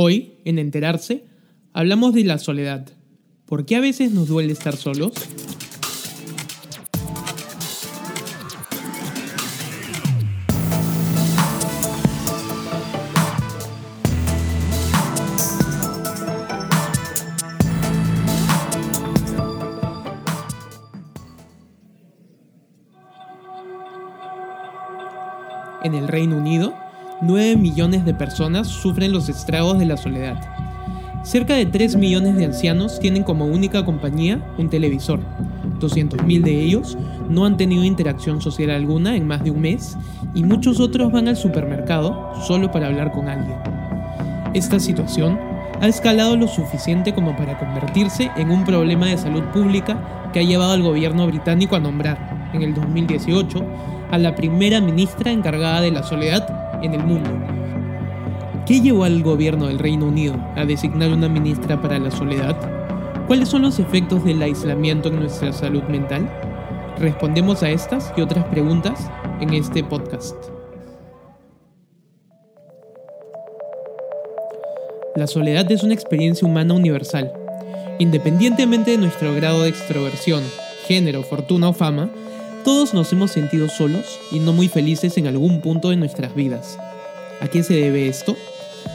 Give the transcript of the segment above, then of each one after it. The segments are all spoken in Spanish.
Hoy, en Enterarse, hablamos de la soledad. ¿Por qué a veces nos duele estar solos? En el Reino Unido, 9 millones de personas sufren los estragos de la soledad. Cerca de 3 millones de ancianos tienen como única compañía un televisor. 200.000 de ellos no han tenido interacción social alguna en más de un mes y muchos otros van al supermercado solo para hablar con alguien. Esta situación ha escalado lo suficiente como para convertirse en un problema de salud pública que ha llevado al gobierno británico a nombrar, en el 2018, a la primera ministra encargada de la soledad en el mundo. ¿Qué llevó al gobierno del Reino Unido a designar una ministra para la soledad? ¿Cuáles son los efectos del aislamiento en nuestra salud mental? Respondemos a estas y otras preguntas en este podcast. La soledad es una experiencia humana universal. Independientemente de nuestro grado de extroversión, género, fortuna o fama, todos nos hemos sentido solos y no muy felices en algún punto de nuestras vidas. ¿A qué se debe esto?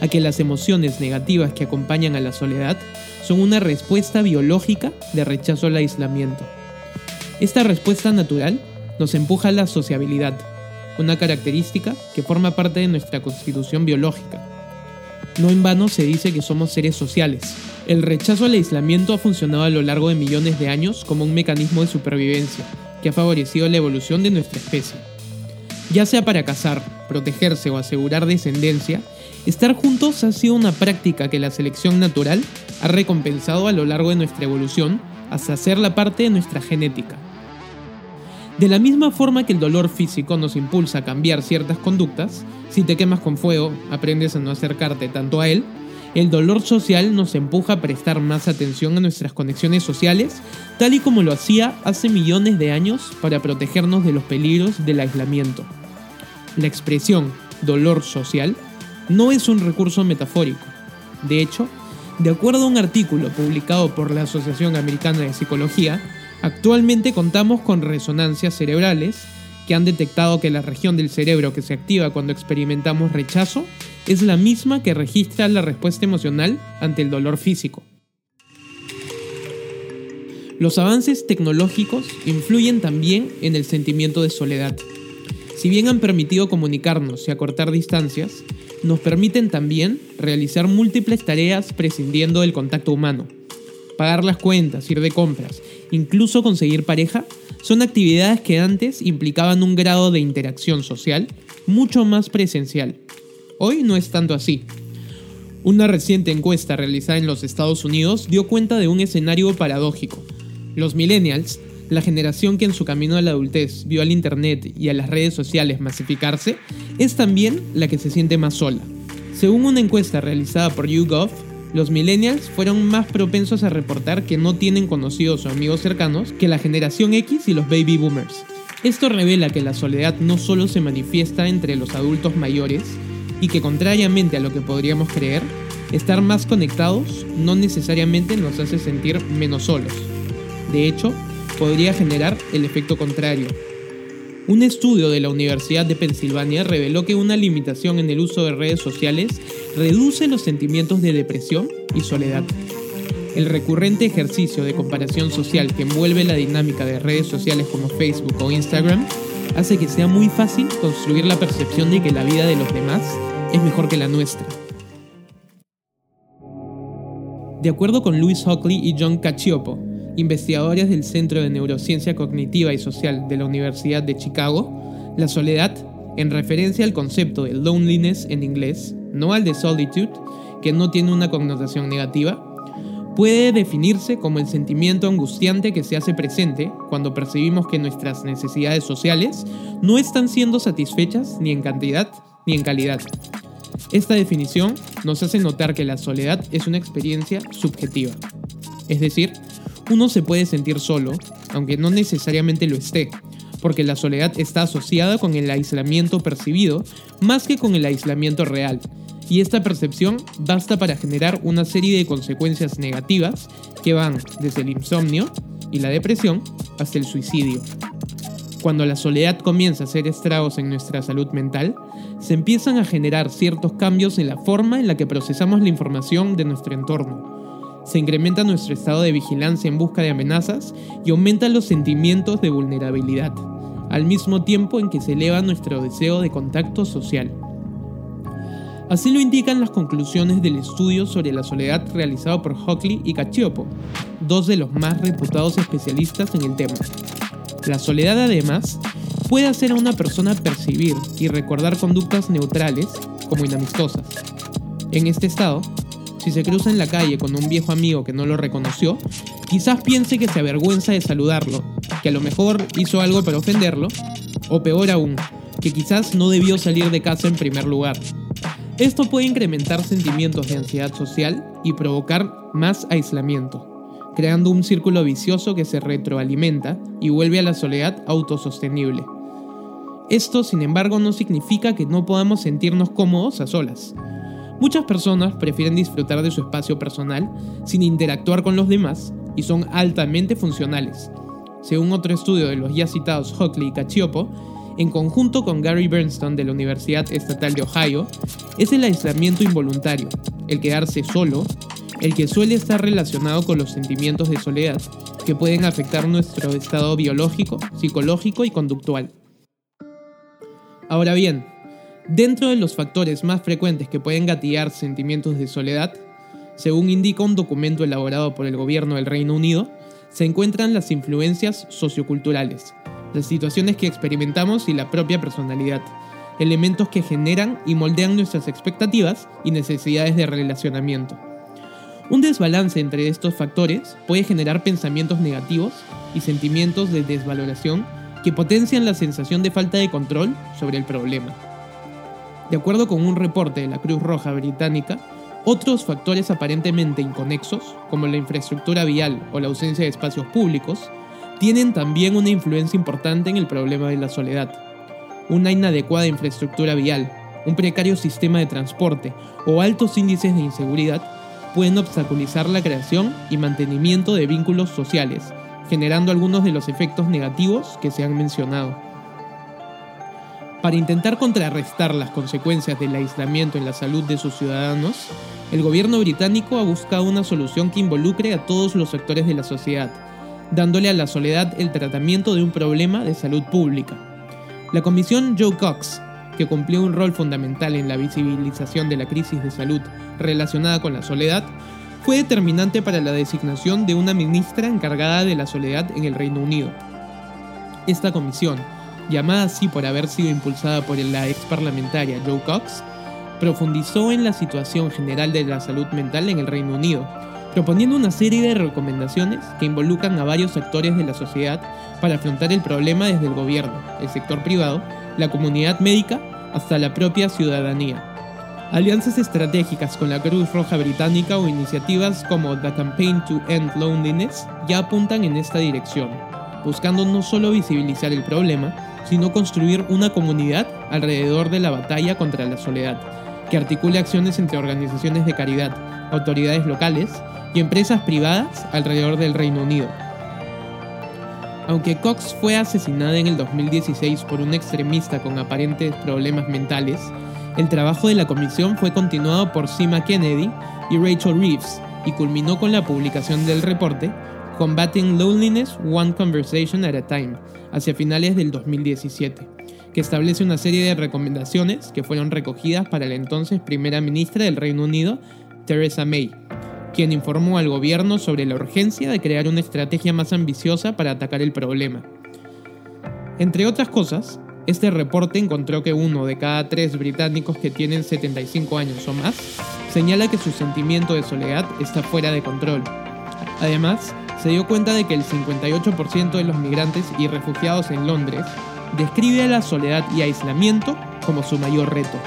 A que las emociones negativas que acompañan a la soledad son una respuesta biológica de rechazo al aislamiento. Esta respuesta natural nos empuja a la sociabilidad, una característica que forma parte de nuestra constitución biológica. No en vano se dice que somos seres sociales. El rechazo al aislamiento ha funcionado a lo largo de millones de años como un mecanismo de supervivencia, que ha favorecido la evolución de nuestra especie. Ya sea para cazar, protegerse o asegurar descendencia, estar juntos ha sido una práctica que la selección natural ha recompensado a lo largo de nuestra evolución hasta hacerla parte de nuestra genética. De la misma forma que el dolor físico nos impulsa a cambiar ciertas conductas, si te quemas con fuego, aprendes a no acercarte tanto a él, el dolor social nos empuja a prestar más atención a nuestras conexiones sociales, tal y como lo hacía hace millones de años para protegernos de los peligros del aislamiento. La expresión dolor social no es un recurso metafórico. De hecho, de acuerdo a un artículo publicado por la Asociación Americana de Psicología, actualmente contamos con resonancias cerebrales que han detectado que la región del cerebro que se activa cuando experimentamos rechazo es la misma que registra la respuesta emocional ante el dolor físico. Los avances tecnológicos influyen también en el sentimiento de soledad. Si bien han permitido comunicarnos y acortar distancias, nos permiten también realizar múltiples tareas prescindiendo del contacto humano. Pagar las cuentas, ir de compras, incluso conseguir pareja, son actividades que antes implicaban un grado de interacción social mucho más presencial. Hoy no es tanto así. Una reciente encuesta realizada en los Estados Unidos dio cuenta de un escenario paradójico. Los millennials, la generación que en su camino a la adultez vio al Internet y a las redes sociales masificarse, es también la que se siente más sola. Según una encuesta realizada por YouGov, los millennials fueron más propensos a reportar que no tienen conocidos o amigos cercanos que la generación X y los baby boomers. Esto revela que la soledad no solo se manifiesta entre los adultos mayores, y que contrariamente a lo que podríamos creer, estar más conectados no necesariamente nos hace sentir menos solos. De hecho, podría generar el efecto contrario. Un estudio de la Universidad de Pensilvania reveló que una limitación en el uso de redes sociales reduce los sentimientos de depresión y soledad. El recurrente ejercicio de comparación social que envuelve la dinámica de redes sociales como Facebook o Instagram hace que sea muy fácil construir la percepción de que la vida de los demás es mejor que la nuestra. De acuerdo con Louis Hockley y John Cacioppo, investigadores del Centro de Neurociencia Cognitiva y Social de la Universidad de Chicago, la soledad, en referencia al concepto de loneliness en inglés, no al de solitude, que no tiene una connotación negativa, puede definirse como el sentimiento angustiante que se hace presente cuando percibimos que nuestras necesidades sociales no están siendo satisfechas ni en cantidad ni en calidad. Esta definición nos hace notar que la soledad es una experiencia subjetiva. Es decir, uno se puede sentir solo, aunque no necesariamente lo esté, porque la soledad está asociada con el aislamiento percibido más que con el aislamiento real, Y esta percepción basta para generar una serie de consecuencias negativas que van desde el insomnio y la depresión hasta el suicidio. Cuando la soledad comienza a hacer estragos en nuestra salud mental, se empiezan a generar ciertos cambios en la forma en la que procesamos la información de nuestro entorno. Se incrementa nuestro estado de vigilancia en busca de amenazas y aumentan los sentimientos de vulnerabilidad, al mismo tiempo en que se eleva nuestro deseo de contacto social. Así lo indican las conclusiones del estudio sobre la soledad realizado por Hockley y Cacioppo, dos de los más reputados especialistas en el tema. La soledad además puede hacer a una persona percibir y recordar conductas neutrales como inamistosas. En este estado, si se cruza en la calle con un viejo amigo que no lo reconoció, quizás piense que se avergüenza de saludarlo, que a lo mejor hizo algo para ofenderlo, o peor aún, que quizás no debió salir de casa en primer lugar. Esto puede incrementar sentimientos de ansiedad social y provocar más aislamiento creando un círculo vicioso que se retroalimenta y vuelve a la soledad autosostenible. Esto, sin embargo, no significa que no podamos sentirnos cómodos a solas. Muchas personas prefieren disfrutar de su espacio personal sin interactuar con los demás y son altamente funcionales. Según otro estudio de los ya citados Hockley y Cacioppo, en conjunto con Gary Bernstein de la Universidad Estatal de Ohio, es el aislamiento involuntario, el quedarse solo, el que suele estar relacionado con los sentimientos de soledad, que pueden afectar nuestro estado biológico, psicológico y conductual. Ahora bien, dentro de los factores más frecuentes que pueden gatillar sentimientos de soledad, según indica un documento elaborado por el gobierno del Reino Unido, se encuentran las influencias socioculturales, las situaciones que experimentamos y la propia personalidad, elementos que generan y moldean nuestras expectativas y necesidades de relacionamiento. Un desbalance entre estos factores puede generar pensamientos negativos y sentimientos de desvaloración que potencian la sensación de falta de control sobre el problema. De acuerdo con un reporte de la Cruz Roja Británica, otros factores aparentemente inconexos, como la infraestructura vial o la ausencia de espacios públicos, tienen también una influencia importante en el problema de la soledad. Una inadecuada infraestructura vial, un precario sistema de transporte o altos índices de inseguridad pueden obstaculizar la creación y mantenimiento de vínculos sociales, generando algunos de los efectos negativos que se han mencionado. Para intentar contrarrestar las consecuencias del aislamiento en la salud de sus ciudadanos, el gobierno británico ha buscado una solución que involucre a todos los sectores de la sociedad, dándole a la soledad el tratamiento de un problema de salud pública. La comisión Joe Cox que cumplió un rol fundamental en la visibilización de la crisis de salud relacionada con la soledad, fue determinante para la designación de una ministra encargada de la soledad en el Reino Unido. Esta comisión, llamada así por haber sido impulsada por la ex parlamentaria Joe Cox, profundizó en la situación general de la salud mental en el Reino Unido, proponiendo una serie de recomendaciones que involucran a varios actores de la sociedad para afrontar el problema desde el gobierno, el sector privado la comunidad médica hasta la propia ciudadanía. Alianzas estratégicas con la Cruz Roja Británica o iniciativas como The Campaign to End Loneliness ya apuntan en esta dirección, buscando no solo visibilizar el problema, sino construir una comunidad alrededor de la batalla contra la soledad, que articule acciones entre organizaciones de caridad, autoridades locales y empresas privadas alrededor del Reino Unido. Aunque Cox fue asesinada en el 2016 por un extremista con aparentes problemas mentales, el trabajo de la comisión fue continuado por Sima Kennedy y Rachel Reeves y culminó con la publicación del reporte Combating Loneliness One Conversation at a Time hacia finales del 2017, que establece una serie de recomendaciones que fueron recogidas para la entonces primera ministra del Reino Unido, Theresa May, quien informó al gobierno sobre la urgencia de crear una estrategia más ambiciosa para atacar el problema. Entre otras cosas, este reporte encontró que uno de cada tres británicos que tienen 75 años o más señala que su sentimiento de soledad está fuera de control. Además, se dio cuenta de que el 58% de los migrantes y refugiados en Londres describe a la soledad y aislamiento como su mayor reto.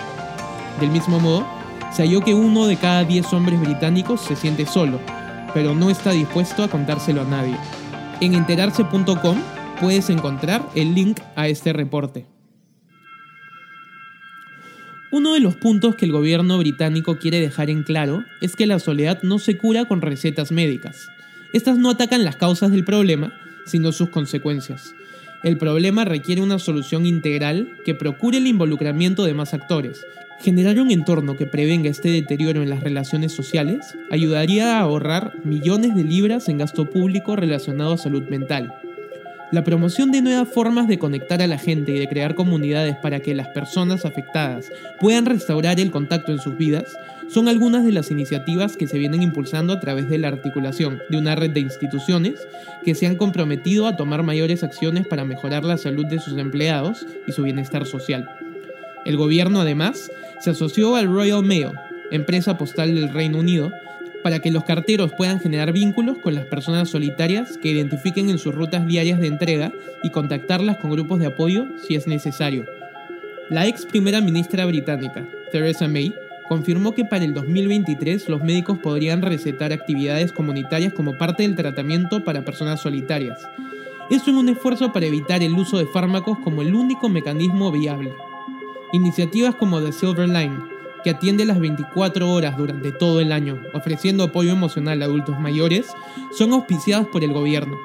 Del mismo modo, se halló que uno de cada 10 hombres británicos se siente solo, pero no está dispuesto a contárselo a nadie. En enterarse.com puedes encontrar el link a este reporte. Uno de los puntos que el gobierno británico quiere dejar en claro es que la soledad no se cura con recetas médicas. Estas no atacan las causas del problema, sino sus consecuencias. El problema requiere una solución integral que procure el involucramiento de más actores. Generar un entorno que prevenga este deterioro en las relaciones sociales ayudaría a ahorrar millones de libras en gasto público relacionado a salud mental. La promoción de nuevas formas de conectar a la gente y de crear comunidades para que las personas afectadas puedan restaurar el contacto en sus vidas son algunas de las iniciativas que se vienen impulsando a través de la articulación de una red de instituciones que se han comprometido a tomar mayores acciones para mejorar la salud de sus empleados y su bienestar social. El gobierno además se asoció al Royal Mail, empresa postal del Reino Unido, para que los carteros puedan generar vínculos con las personas solitarias que identifiquen en sus rutas diarias de entrega y contactarlas con grupos de apoyo si es necesario. La ex primera ministra británica, Theresa May, confirmó que para el 2023 los médicos podrían recetar actividades comunitarias como parte del tratamiento para personas solitarias. Esto en un esfuerzo para evitar el uso de fármacos como el único mecanismo viable. Iniciativas como The Silver Line, que atiende las 24 horas durante todo el año, ofreciendo apoyo emocional a adultos mayores, son auspiciadas por el gobierno.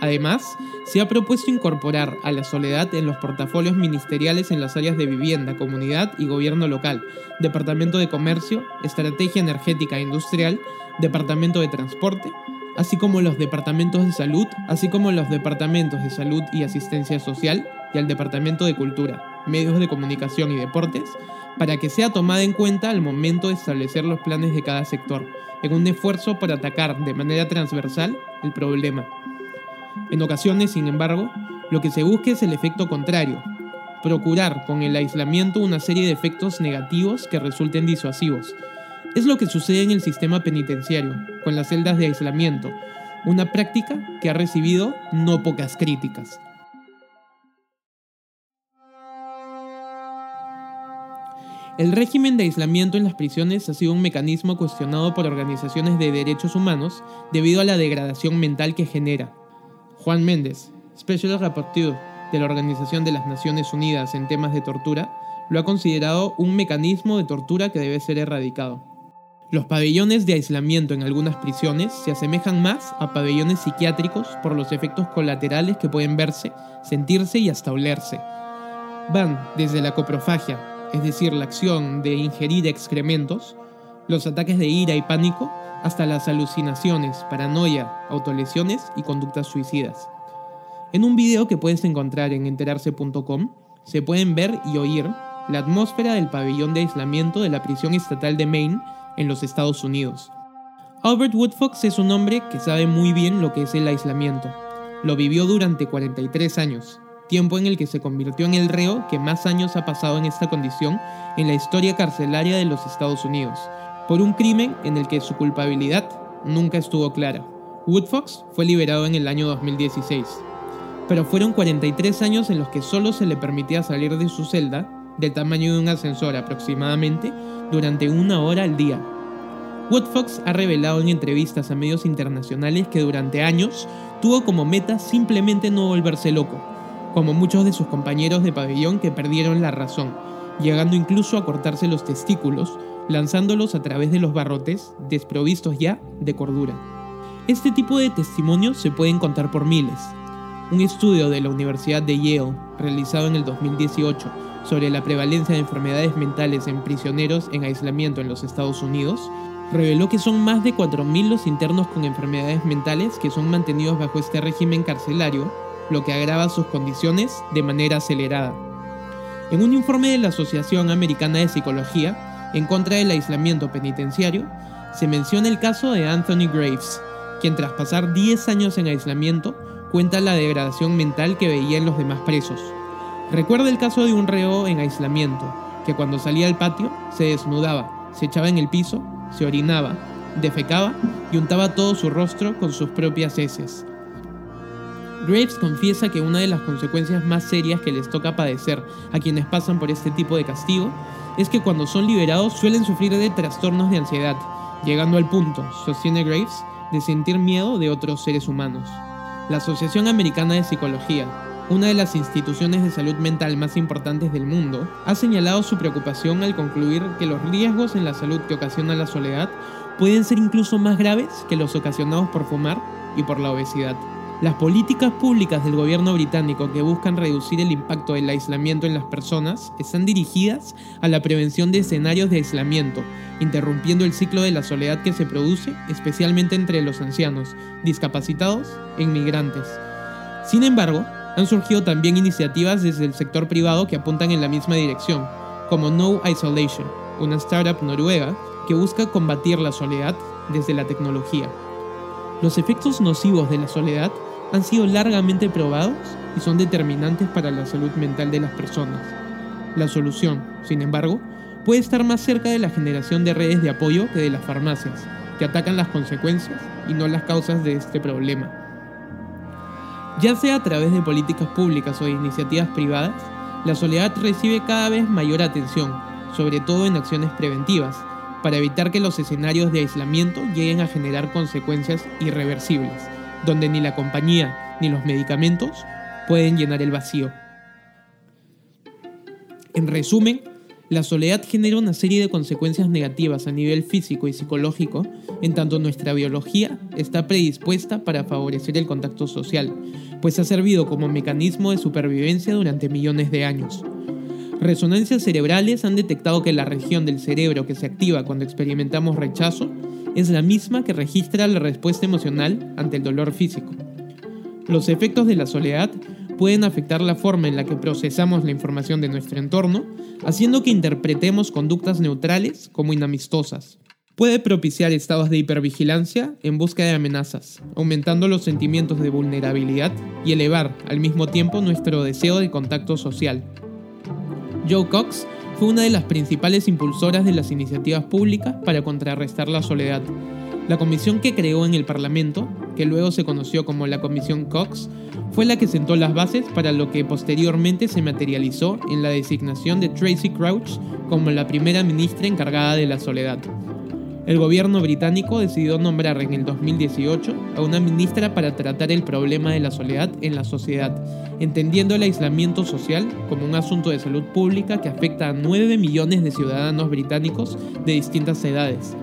Además, se ha propuesto incorporar a la soledad en los portafolios ministeriales en las áreas de vivienda, comunidad y gobierno local, Departamento de Comercio, Estrategia Energética e Industrial, Departamento de Transporte, así como los departamentos de salud, así como los departamentos de salud y asistencia social y al Departamento de Cultura, Medios de Comunicación y Deportes, para que sea tomada en cuenta al momento de establecer los planes de cada sector, en un esfuerzo para atacar de manera transversal el problema. En ocasiones, sin embargo, lo que se busca es el efecto contrario, procurar con el aislamiento una serie de efectos negativos que resulten disuasivos. Es lo que sucede en el sistema penitenciario, con las celdas de aislamiento, una práctica que ha recibido no pocas críticas. El régimen de aislamiento en las prisiones ha sido un mecanismo cuestionado por organizaciones de derechos humanos debido a la degradación mental que genera. Juan Méndez, Special Rapporteur de la Organización de las Naciones Unidas en temas de tortura, lo ha considerado un mecanismo de tortura que debe ser erradicado. Los pabellones de aislamiento en algunas prisiones se asemejan más a pabellones psiquiátricos por los efectos colaterales que pueden verse, sentirse y hasta olerse. Van desde la coprofagia, es decir, la acción de ingerir excrementos, los ataques de ira y pánico, hasta las alucinaciones, paranoia, autolesiones y conductas suicidas. En un video que puedes encontrar en enterarse.com, se pueden ver y oír la atmósfera del pabellón de aislamiento de la prisión estatal de Maine en los Estados Unidos. Albert Woodfox es un hombre que sabe muy bien lo que es el aislamiento. Lo vivió durante 43 años tiempo en el que se convirtió en el reo que más años ha pasado en esta condición en la historia carcelaria de los Estados Unidos, por un crimen en el que su culpabilidad nunca estuvo clara. Woodfox fue liberado en el año 2016, pero fueron 43 años en los que solo se le permitía salir de su celda, del tamaño de un ascensor aproximadamente, durante una hora al día. Woodfox ha revelado en entrevistas a medios internacionales que durante años tuvo como meta simplemente no volverse loco, como muchos de sus compañeros de pabellón que perdieron la razón, llegando incluso a cortarse los testículos, lanzándolos a través de los barrotes, desprovistos ya de cordura. Este tipo de testimonios se pueden contar por miles. Un estudio de la Universidad de Yale, realizado en el 2018, sobre la prevalencia de enfermedades mentales en prisioneros en aislamiento en los Estados Unidos, reveló que son más de 4.000 los internos con enfermedades mentales que son mantenidos bajo este régimen carcelario lo que agrava sus condiciones de manera acelerada. En un informe de la Asociación Americana de Psicología en contra del aislamiento penitenciario, se menciona el caso de Anthony Graves, quien tras pasar 10 años en aislamiento cuenta la degradación mental que veía en los demás presos. Recuerda el caso de un reo en aislamiento, que cuando salía al patio se desnudaba, se echaba en el piso, se orinaba, defecaba y untaba todo su rostro con sus propias heces, Graves confiesa que una de las consecuencias más serias que les toca padecer a quienes pasan por este tipo de castigo es que cuando son liberados suelen sufrir de trastornos de ansiedad, llegando al punto, sostiene Graves, de sentir miedo de otros seres humanos. La Asociación Americana de Psicología, una de las instituciones de salud mental más importantes del mundo, ha señalado su preocupación al concluir que los riesgos en la salud que ocasiona la soledad pueden ser incluso más graves que los ocasionados por fumar y por la obesidad. Las políticas públicas del gobierno británico que buscan reducir el impacto del aislamiento en las personas están dirigidas a la prevención de escenarios de aislamiento, interrumpiendo el ciclo de la soledad que se produce, especialmente entre los ancianos, discapacitados e inmigrantes. Sin embargo, han surgido también iniciativas desde el sector privado que apuntan en la misma dirección, como No Isolation, una startup noruega que busca combatir la soledad desde la tecnología. Los efectos nocivos de la soledad han sido largamente probados y son determinantes para la salud mental de las personas. La solución, sin embargo, puede estar más cerca de la generación de redes de apoyo que de las farmacias, que atacan las consecuencias y no las causas de este problema. Ya sea a través de políticas públicas o de iniciativas privadas, la soledad recibe cada vez mayor atención, sobre todo en acciones preventivas, para evitar que los escenarios de aislamiento lleguen a generar consecuencias irreversibles donde ni la compañía ni los medicamentos pueden llenar el vacío. En resumen, la soledad genera una serie de consecuencias negativas a nivel físico y psicológico, en tanto nuestra biología está predispuesta para favorecer el contacto social, pues ha servido como mecanismo de supervivencia durante millones de años. Resonancias cerebrales han detectado que la región del cerebro que se activa cuando experimentamos rechazo es la misma que registra la respuesta emocional ante el dolor físico. Los efectos de la soledad pueden afectar la forma en la que procesamos la información de nuestro entorno, haciendo que interpretemos conductas neutrales como inamistosas. Puede propiciar estados de hipervigilancia en busca de amenazas, aumentando los sentimientos de vulnerabilidad y elevar al mismo tiempo nuestro deseo de contacto social. Joe Cox fue una de las principales impulsoras de las iniciativas públicas para contrarrestar la soledad. La comisión que creó en el Parlamento, que luego se conoció como la Comisión Cox, fue la que sentó las bases para lo que posteriormente se materializó en la designación de Tracy Crouch como la primera ministra encargada de la soledad. El gobierno británico decidió nombrar en el 2018 a una ministra para tratar el problema de la soledad en la sociedad, entendiendo el aislamiento social como un asunto de salud pública que afecta a 9 millones de ciudadanos británicos de distintas edades.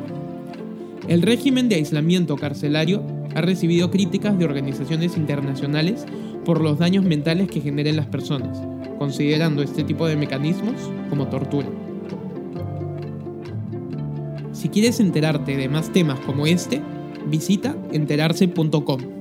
El régimen de aislamiento carcelario ha recibido críticas de organizaciones internacionales por los daños mentales que generan las personas, considerando este tipo de mecanismos como tortura. Si quieres enterarte de más temas como este, visita enterarse.com.